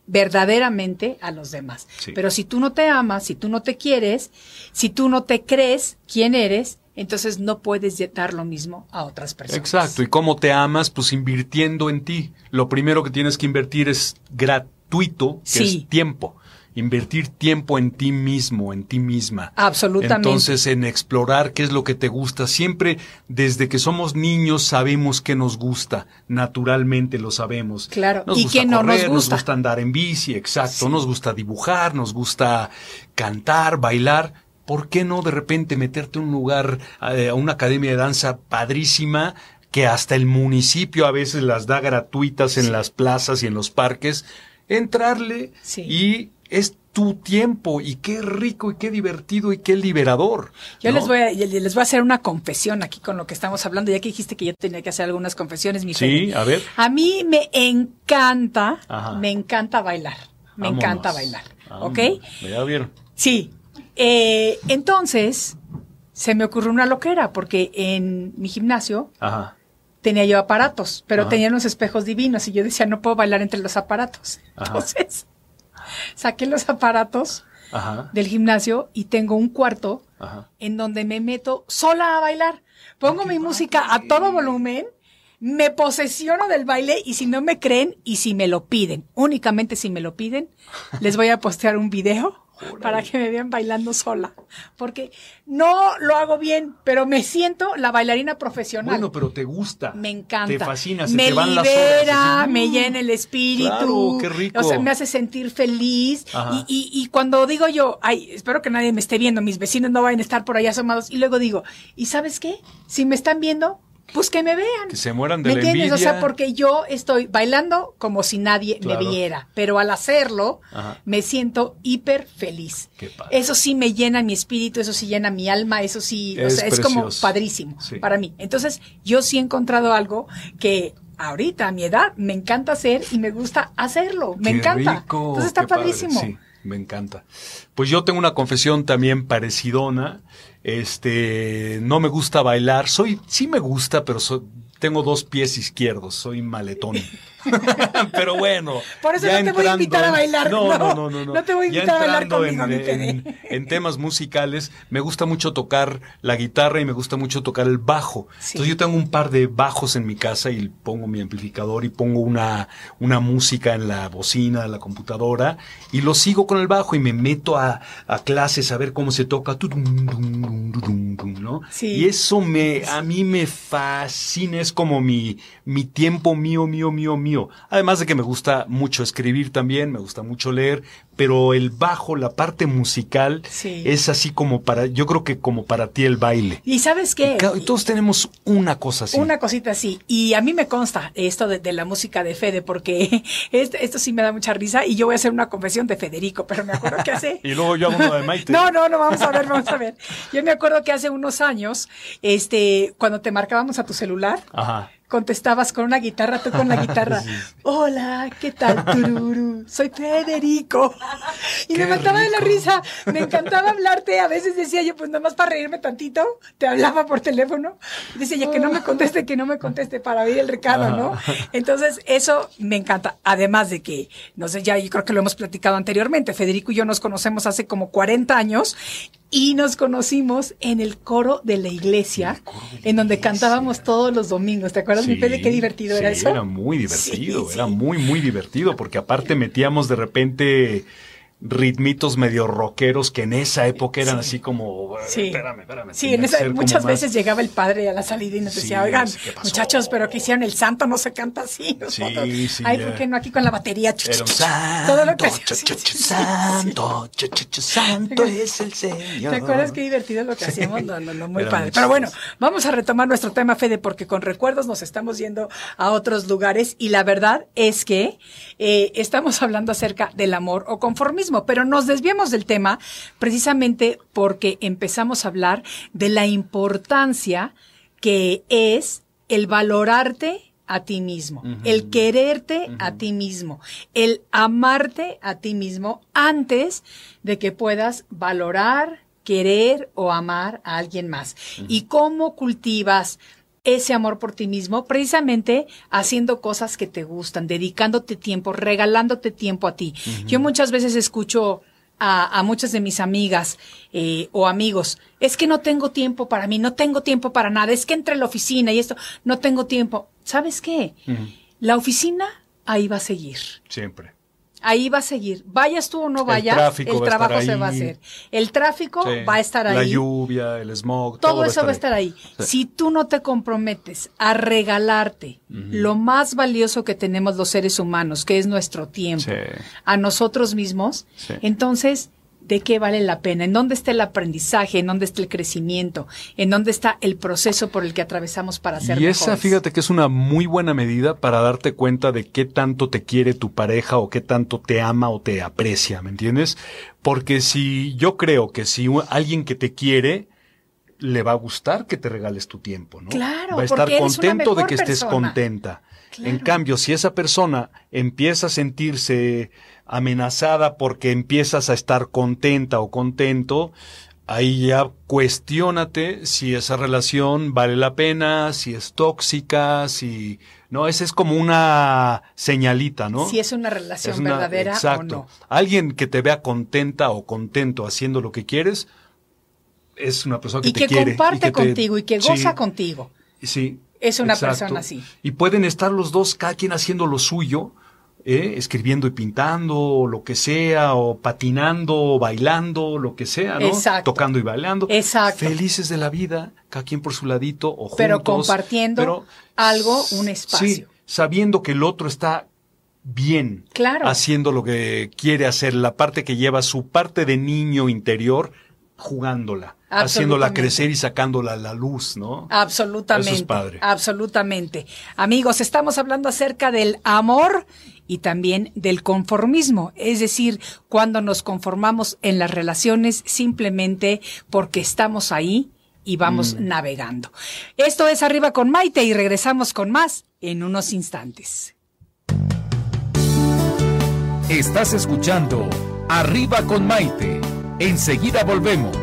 verdaderamente a los demás. Sí. Pero si tú no te amas, si tú no te quieres, si tú no te crees quién eres, entonces no puedes dar lo mismo a otras personas. Exacto. ¿Y cómo te amas? Pues invirtiendo en ti. Lo primero que tienes que invertir es gratuito, que Sí. es tiempo. Invertir tiempo en ti mismo, en ti misma. Absolutamente. Entonces, en explorar qué es lo que te gusta. Siempre, desde que somos niños, sabemos qué nos gusta. Naturalmente lo sabemos. Claro. Nos ¿Y gusta qué no nos gusta? Nos gusta andar en bici, exacto. Nos gusta dibujar, nos gusta cantar, bailar. ¿Por qué no de repente meterte a un lugar, eh, a una academia de danza padrísima? que hasta el municipio a veces las da gratuitas en las plazas y en los parques, entrarle Sí. y es tu tiempo y qué rico y qué divertido y qué liberador. Yo ¿no? les voy a, les voy a hacer una confesión aquí con lo que estamos hablando, ya que dijiste que yo tenía que hacer algunas confesiones, mi Sí, a ver. A mí me encanta, Ajá. me encanta bailar. Me Vámonos. encanta bailar. ¿Ok? Vámonos. Ya vieron. Sí. Eh, entonces, se me ocurrió una loquera, porque en mi gimnasio Ajá. tenía yo aparatos, pero Ajá. tenía unos espejos divinos y yo decía, no puedo bailar entre los aparatos. Ajá. Entonces, saqué los aparatos del gimnasio y tengo un cuarto en donde me meto sola a bailar. Pongo mi música a todo volumen, me posesiono del baile y si no me creen y si me lo piden, únicamente si me lo piden, les voy a postear un video para que me vean bailando sola. Porque no lo hago bien, pero me siento la bailarina profesional. Bueno, pero te gusta. Me encanta. Te fascina, se me te van las libera, horas. así, me mm. llena el espíritu. Claro, qué rico. O sea, me hace sentir feliz. Y, y, y cuando digo yo, ay, espero que nadie me esté viendo, mis vecinos no vayan a estar por allá asomados. Y luego digo, ¿y sabes qué? Si me están viendo, pues que me vean. Que se mueran de ¿Me la entiendes? O envidia. sea, porque yo estoy bailando como si nadie Claro. me viera, pero al hacerlo Ajá. me siento hiper feliz. Qué padre. Eso sí me llena mi espíritu, eso sí llena mi alma, eso sí, o Es sea, es como padrísimo Sí. para mí. Entonces, yo sí he encontrado algo que ahorita a mi edad me encanta hacer y me gusta hacerlo, me Qué encanta. rico, Entonces está qué padre, padrísimo. Sí, me encanta. Pues yo tengo una confesión también parecidona. Este, no me gusta bailar. Soy, sí me gusta, pero soy- tengo dos pies izquierdos. Soy maletón. pero bueno. Por eso no te voy a invitar a bailar, No, no. no, no, no, no. Te voy a Ya invitar a bailar entrando conmigo, mi Fede. en, en temas musicales, me gusta mucho tocar la guitarra y me gusta mucho tocar el bajo. Sí. Entonces yo tengo un par de bajos en mi casa y pongo mi amplificador y pongo una, una música en la bocina la computadora y lo sigo con el bajo y me meto a, a clases a ver cómo se toca, ¿no? Sí. Y eso me, a mí me fascina, es como mi, mi tiempo mío, mío, mío, mío. Además de que me gusta mucho escribir también, me gusta mucho leer, pero el bajo, la parte musical, Sí. es así como para, yo creo que como para ti el baile. ¿Y sabes qué? Y Todos tenemos una cosa así. Una cosita así. Y a mí me consta esto de, de la música de Fede, porque esto, esto sí me da mucha risa. Y yo voy a hacer una confesión de Federico, pero me acuerdo que hace. Y luego yo hago uno de Maite. No, no, no, vamos a ver, vamos a ver. Yo me acuerdo que hace unos años, este, cuando te marcábamos a tu celular, Ajá. Contestabas con una guitarra, tú con la guitarra. Sí. Hola, ¿qué tal, Tururu? Soy Federico. Y Qué me mataba de la risa. Me encantaba hablarte. A veces decía yo, pues nada más para reírme tantito, te hablaba por teléfono. Decía yo, que no me conteste, que no me conteste para oír el recado, ¿no? Entonces, eso me encanta. Además de que, no sé, ya yo creo que lo hemos platicado anteriormente. Federico y yo nos conocemos hace como 40 años y nos conocimos en el coro de la iglesia, en donde cantábamos todos los domingos. ¿Te acuerdas, mi Fede? Qué divertido sí, era eso. Era muy divertido, Sí, era sí. muy, muy divertido, porque aparte metíamos de repente ritmitos medio rockeros que en esa época eran Sí. así como, Sí. espérame, espérame. Sí, en esa- muchas más- veces llegaba el padre a la salida y nos Sí, decía, oigan, no qué pasó. muchachos, pero que hicieron el santo, no se canta así. nosotros. Sí, sí, Ay. ¿por qué no aquí con la batería? Un santo, Todo lo que sí, sí, sí, santo, santo es el Señor. ¿Te acuerdas qué divertido lo que hacíamos? No, no, no, muy Era padre. Pero bueno, vamos a retomar nuestro tema, Fede, porque con recuerdos nos estamos yendo a otros lugares y la verdad es que eh, estamos hablando acerca del amor o conformismo, pero nos desviamos del tema precisamente porque empezamos a hablar de la importancia que es el valorarte a ti mismo, el quererte a ti mismo, el amarte a ti mismo antes de que puedas valorar, querer o amar a alguien más. ¿Y cómo cultivas ese amor por ti mismo? Precisamente haciendo cosas que te gustan, dedicándote tiempo, regalándote tiempo a ti. Yo muchas veces escucho a, a muchas de mis amigas eh, o amigos, es que no tengo tiempo para mí, no tengo tiempo para nada, es que entre la oficina y esto, no tengo tiempo. ¿Sabes qué? La oficina ahí va a seguir. Siempre. Ahí va a seguir. Vayas tú o no vayas, el trabajo se ahí. va a hacer. El tráfico Sí. va a estar ahí. La lluvia, el smog, Todo, eso va a estar ahí. Si tú no te comprometes a regalarte lo más valioso que tenemos los seres humanos, que es nuestro tiempo, Sí. a nosotros mismos, entonces, ¿de qué vale la pena? ¿En dónde está el aprendizaje? ¿En dónde está el crecimiento? ¿En dónde está el proceso por el que atravesamos para ser Y esa, mejores? fíjate que es una muy buena medida para darte cuenta de qué tanto te quiere tu pareja o qué tanto te ama o te aprecia, ¿me entiendes? Porque si yo creo que si alguien que te quiere le va a gustar que te regales tu tiempo, ¿no? Claro, va a estar contento de que estés persona. contenta. En cambio, si esa persona empieza a sentirse amenazada porque empiezas a estar contenta o contento, ahí ya cuestiónate si esa relación vale la pena, si es tóxica, si no, esa es como una señalita, ¿no? Si es una relación Es una- verdadera exacto. o no. Alguien que te vea contenta o contento haciendo lo que quieres es una persona que Y te que quiere comparte y que te- contigo y que goza Sí. contigo. Sí. Es una exacto. persona así. Y pueden estar los dos, cada quien haciendo lo suyo, ¿eh? escribiendo y pintando, o lo que sea, o patinando, o bailando, lo que sea, ¿no? Exacto. Tocando y bailando. Exacto. Felices de la vida, cada quien por su ladito, o juntos. Pero compartiendo pero algo, un espacio. Sí, sabiendo que el otro está bien. Claro. Haciendo lo que quiere hacer, la parte que lleva su parte de niño interior, jugándola, haciéndola crecer y sacándola a la luz, ¿no? Absolutamente. Eso es padre. Absolutamente. Amigos, estamos hablando acerca del amor y también del conformismo, es decir, cuando nos conformamos en las relaciones simplemente porque estamos ahí y vamos Mm. navegando. Esto es Arriba con Maite y regresamos con más en unos instantes. Estás escuchando Arriba con Maite. Enseguida volvemos.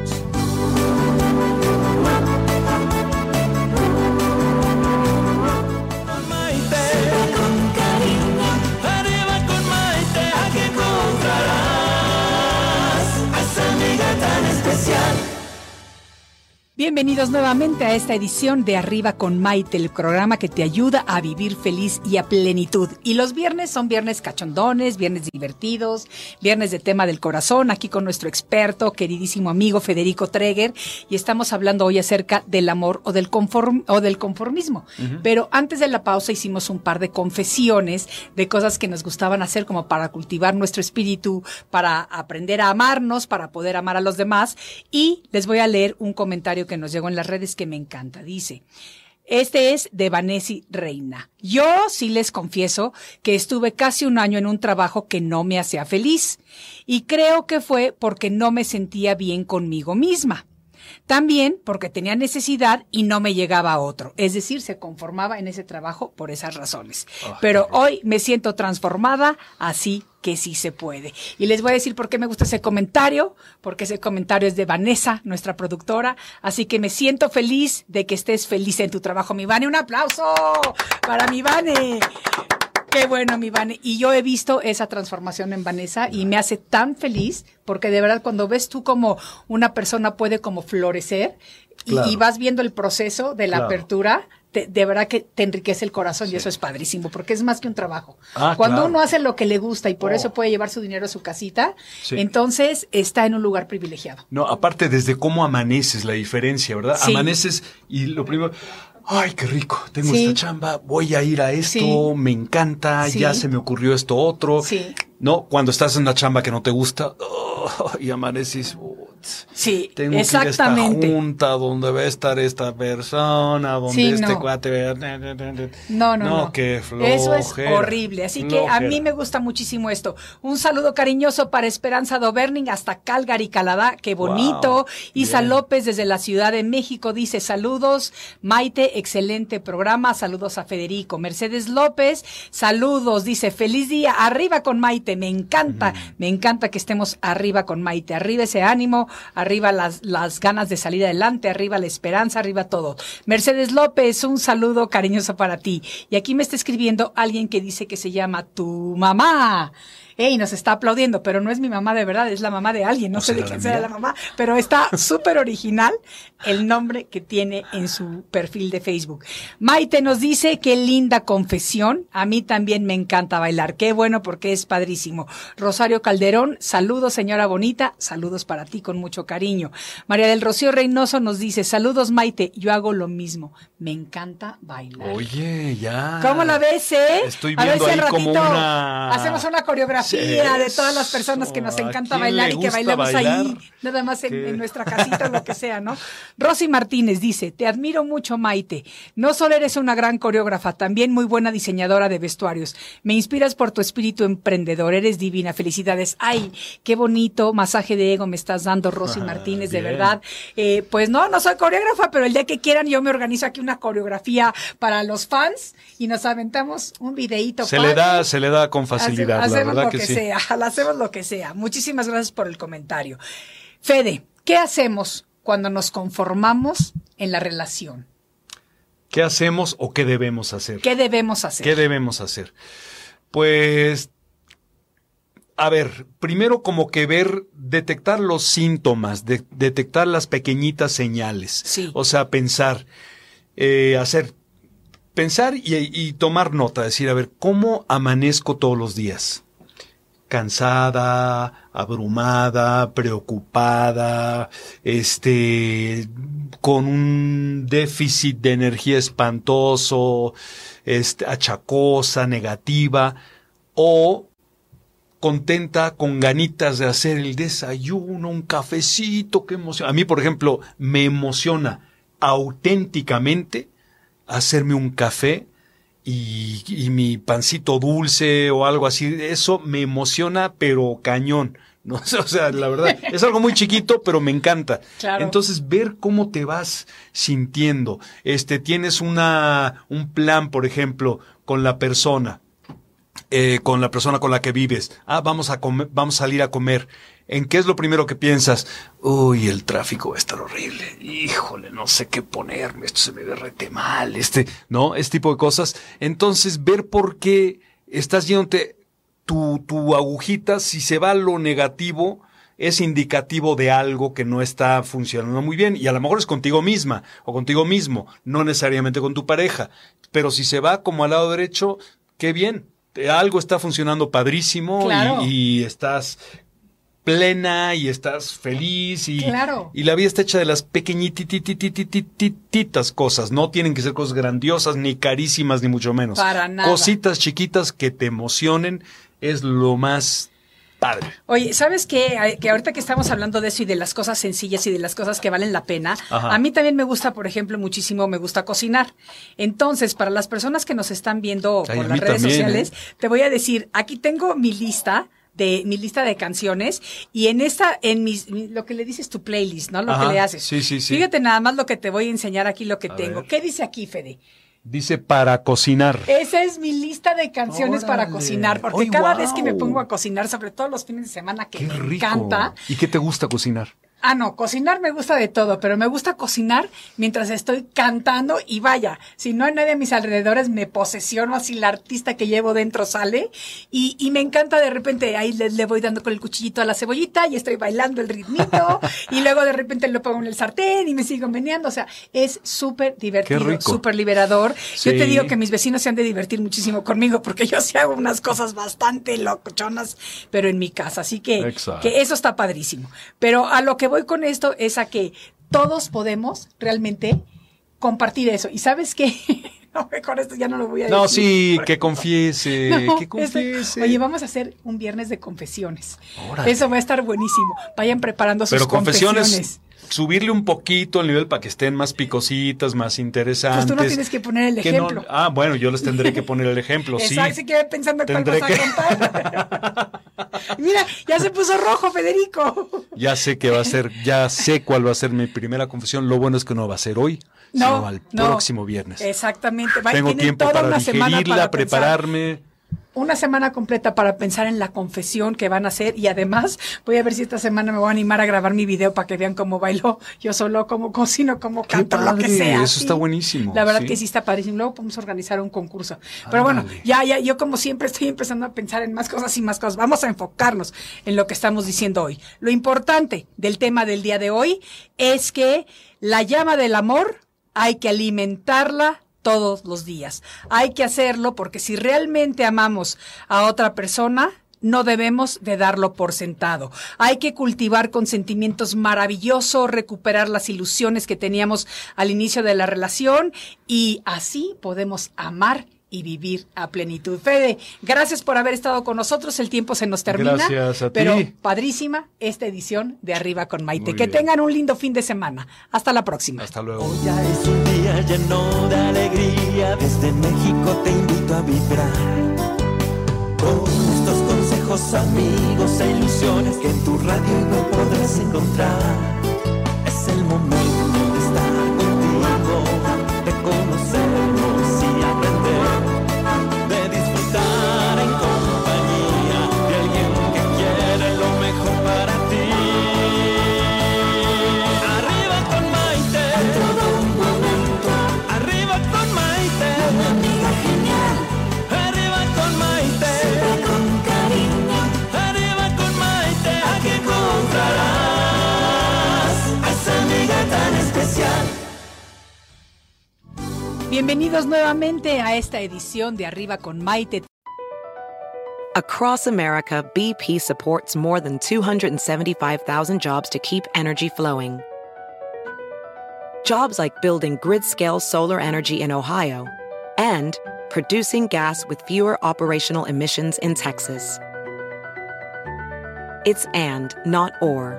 Bienvenidos nuevamente a esta edición de Arriba con Maite, el programa que te ayuda a vivir feliz y a plenitud. Y los viernes son viernes cachondones, viernes divertidos, viernes de tema del corazón, aquí con nuestro experto, queridísimo amigo Federico Treger, y estamos hablando hoy acerca del amor o del, conform o del conformismo. Pero antes de la pausa hicimos un par de confesiones de cosas que nos gustaban hacer como para cultivar nuestro espíritu, para aprender a amarnos, para poder amar a los demás. Y les voy a leer un comentario que nos llegó en las redes que me encanta. Dice, este es de Vanesi Reina. Yo sí les confieso que estuve casi un año en un trabajo que no me hacía feliz y creo que fue porque no me sentía bien conmigo misma. También porque tenía necesidad y no me llegaba a otro. Es decir, se conformaba en ese trabajo por esas razones. Pero hoy me siento transformada, así que sí se puede. Y les voy a decir por qué me gusta ese comentario, porque ese comentario es de Vanessa, nuestra productora. Así que me siento feliz de que estés feliz en tu trabajo, mi Vane. Un aplauso para mi Vane. Qué bueno, mi Vane. Y yo he visto esa transformación en Vanessa y me hace tan feliz porque de verdad cuando ves tú como una persona puede como florecer y- Claro. y, vas viendo el proceso de la Claro. apertura, te- de verdad que te enriquece el corazón y eso es padrísimo, porque es más que un trabajo. Ah, Cuando claro. uno hace lo que le gusta y por Oh. eso puede llevar su dinero a su casita, Sí. entonces está en un lugar privilegiado. No, aparte desde cómo amaneces, la diferencia, ¿verdad? Sí. Amaneces y lo primero, ay, qué rico, tengo Sí. esta chamba, voy a ir a esto, Sí. me encanta, Sí. ya se me ocurrió esto otro. Sí. No, cuando estás en una chamba que no te gusta, oh, y amaneces, Sí, tengo que ir a esta exactamente. junta donde va a estar esta persona, donde Sí, este no. cuate vea- No, no, no. qué Eso es horrible. Así que a mí me gusta muchísimo esto. Un saludo cariñoso para Esperanza Doberning hasta Calgary, Canadá. Qué bonito. Wow, Isa bien. López desde la Ciudad de México dice saludos. Maite, excelente programa. Saludos a Federico. Mercedes López, saludos. Dice feliz día. Arriba con Maite. Me encanta, me encanta que estemos arriba con Maite. Arriba ese ánimo, arriba las, las ganas de salir adelante, arriba la esperanza, arriba todo. Mercedes López, un saludo cariñoso para ti. Y aquí me está escribiendo alguien que dice que se llama tu mamá. Ey, nos está aplaudiendo, pero no es mi mamá de verdad, es la mamá de alguien. No ¿O sé de será quién mía? la mamá, pero está súper original el nombre que tiene en su perfil de Facebook. Maite nos dice qué linda confesión. A mí también me encanta bailar. Qué bueno porque es padrísimo. Rosario Calderón, saludos señora bonita, saludos para ti con mucho cariño. María del Rocío Reynoso nos dice, saludos Maite, yo hago lo mismo. Me encanta bailar. Oye, ya. ¿Cómo la ves, eh? Estoy A ver viendo si al ahí como ratito una... Hacemos una coreografía de todas las personas que nos ¿a encanta bailar y que gusta bailemos ahí, bailar? nada más en nuestra casita o lo que sea, ¿no? Rosy Martínez dice, te admiro mucho, Maite. No solo eres una gran coreógrafa, también muy buena diseñadora de vestuarios. Me inspiras por tu espíritu emprendedor, eres divina. Felicidades. Ay, qué bonito masaje de ego me estás dando, Rosy Ah, Martínez, de verdad. Eh, pues no, no soy coreógrafa, pero el día que quieran yo me organizo aquí una coreografía para los fans y nos aventamos un videíto. Se le da, se le da con facilidad, Hace- la hacemos verdad lo que, que, sí. sea, hacemos lo que sea. Muchísimas gracias por el comentario. Fede, ¿qué hacemos cuando nos conformamos en la relación? ¿Qué hacemos o qué debemos hacer? ¿Qué debemos hacer? ¿Qué debemos hacer? Pues, a ver, primero como que ver, detectar los síntomas, de- detectar las pequeñitas señales. Sí. O sea, pensar, eh, hacer, pensar y, y tomar nota, decir, a ver, ¿cómo amanezco todos los días? Cansada, abrumada, preocupada, este, con un déficit de energía espantoso, este, achacosa, negativa, o contenta con ganitas de hacer el desayuno, un cafecito, qué emoción. A mí, por ejemplo, me emociona auténticamente hacerme un café y, y mi pancito dulce o algo así. Eso me emociona, pero cañón. ¿no? O sea, la verdad, es algo muy chiquito, pero me encanta. Claro. Entonces, ver cómo te vas sintiendo. Este, tienes una, un plan, por ejemplo, con la persona eh, con la persona con la que vives. Ah, vamos a comer, vamos a salir a comer. ¿En qué es lo primero que piensas? Uy, el tráfico va a estar horrible. Híjole, no sé qué ponerme. Esto se me derrete mal. Este, ¿no? Este tipo de cosas. Entonces, ver por qué estás yéndote tu, tu agujita, si se va lo negativo, es indicativo de algo que no está funcionando muy bien. Y a lo mejor es contigo misma o contigo mismo, no necesariamente con tu pareja. Pero si se va como al lado derecho, qué bien. Eh, Algo está funcionando padrísimo y- Claro. y, estás plena y estás feliz y, Claro. y la vida está hecha de las pequeñititititititas cosas. No tienen que ser cosas grandiosas, ni carísimas, ni mucho menos. Para nada. Cositas chiquitas que te emocionen es lo más padre. Oye, ¿sabes qué? Que ahorita que estamos hablando de eso y de las cosas sencillas y de las cosas que valen la pena, Ajá. a mí también me gusta, por ejemplo, muchísimo, me gusta cocinar. Entonces, para las personas que nos están viendo Ay, por las redes también, sociales, ¿eh? te voy a decir, aquí tengo mi lista de mi lista de canciones y en esta en mis mi- lo que le dices tu playlist, ¿no? Lo Ajá, que le haces. sí, sí, sí. Fíjate nada más lo que te voy a enseñar aquí lo que A tengo. ver. ¿Qué dice aquí, Fede? Dice para cocinar. Esa es mi lista de canciones para cocinar, porque Ay, cada vez que me pongo a cocinar, sobre todo los fines de semana que Qué me rico. encanta, ¿Y qué te gusta cocinar? Ah, no, cocinar me gusta de todo, pero me gusta cocinar mientras estoy cantando y vaya, si no hay nadie a mis alrededores, me posesiono así la artista que llevo dentro sale y, y me encanta de repente, ahí le, le voy dando con el cuchillito a la cebollita y estoy bailando el ritmito y luego de repente lo pongo en el sartén y me sigo meneando, o sea, es súper divertido, súper liberador. Yo te digo que mis vecinos se han de divertir muchísimo conmigo porque yo sí hago unas cosas bastante locochonas, pero en mi casa, así que, Exacto. que eso está padrísimo. Pero a lo que voy con esto es a que todos podemos realmente compartir eso. ¿Y sabes qué? No, con esto ya no lo voy a decir. No, sí, que confiese, No, que este- confiese. oye, vamos a hacer un viernes de confesiones. Órale. Eso va a estar buenísimo. Vayan preparando sus Pero confesiones, confesiones. Subirle un poquito el nivel para que estén más picositas, más interesantes. Pues tú no tienes que poner el no- ejemplo. ah, bueno, yo les tendré que poner el ejemplo, sí. Exacto, se quedé pensando cuál Tendré vas que- a contar. Mira, ya se puso rojo, Federico. Ya sé que va a ser, ya sé cuál va a ser mi primera confesión. Lo bueno es que no va a ser hoy, sino al no. próximo viernes. Exactamente. Va- Tengo tiempo para digerirla, para prepararme. Una semana completa para pensar en la confesión que van a hacer y además voy a ver si esta semana me voy a animar a grabar mi video para que vean cómo bailo yo solo, cómo cocino, cómo canto, lo que sea. eso está buenísimo, La verdad sí. que sí está padrísimo. Luego podemos organizar un concurso. Pero bueno, ya, ya, yo como siempre estoy empezando a pensar en más cosas y más cosas. Vamos a enfocarnos en lo que estamos diciendo hoy. Lo importante del tema del día de hoy es que la llama del amor hay que alimentarla todos los días. Hay que hacerlo porque si realmente amamos a otra persona, no debemos de darlo por sentado. Hay que cultivar con sentimientos maravillosos, recuperar las ilusiones que teníamos al inicio de la relación y así podemos amar y vivir a plenitud. Fede, gracias por haber estado con nosotros. El tiempo se nos termina. Gracias a ti. Pero padrísima esta edición de Arriba con Maite. Muy que bien. tengan un lindo fin de semana. Hasta la próxima. Hasta luego. Hoy ya es un día lleno de alegría, desde México te invito a vibrar. Con estos consejos, amigos e ilusiones que en tu radio no podrás encontrar. Es el momento Bienvenidos nuevamente a esta edición de Arriba con Maite. Across America, BP supports more than 275,000 jobs to keep energy flowing. Jobs like building grid scale solar energy in Ohio and producing gas with fewer operational emissions in Texas. It's and, not or.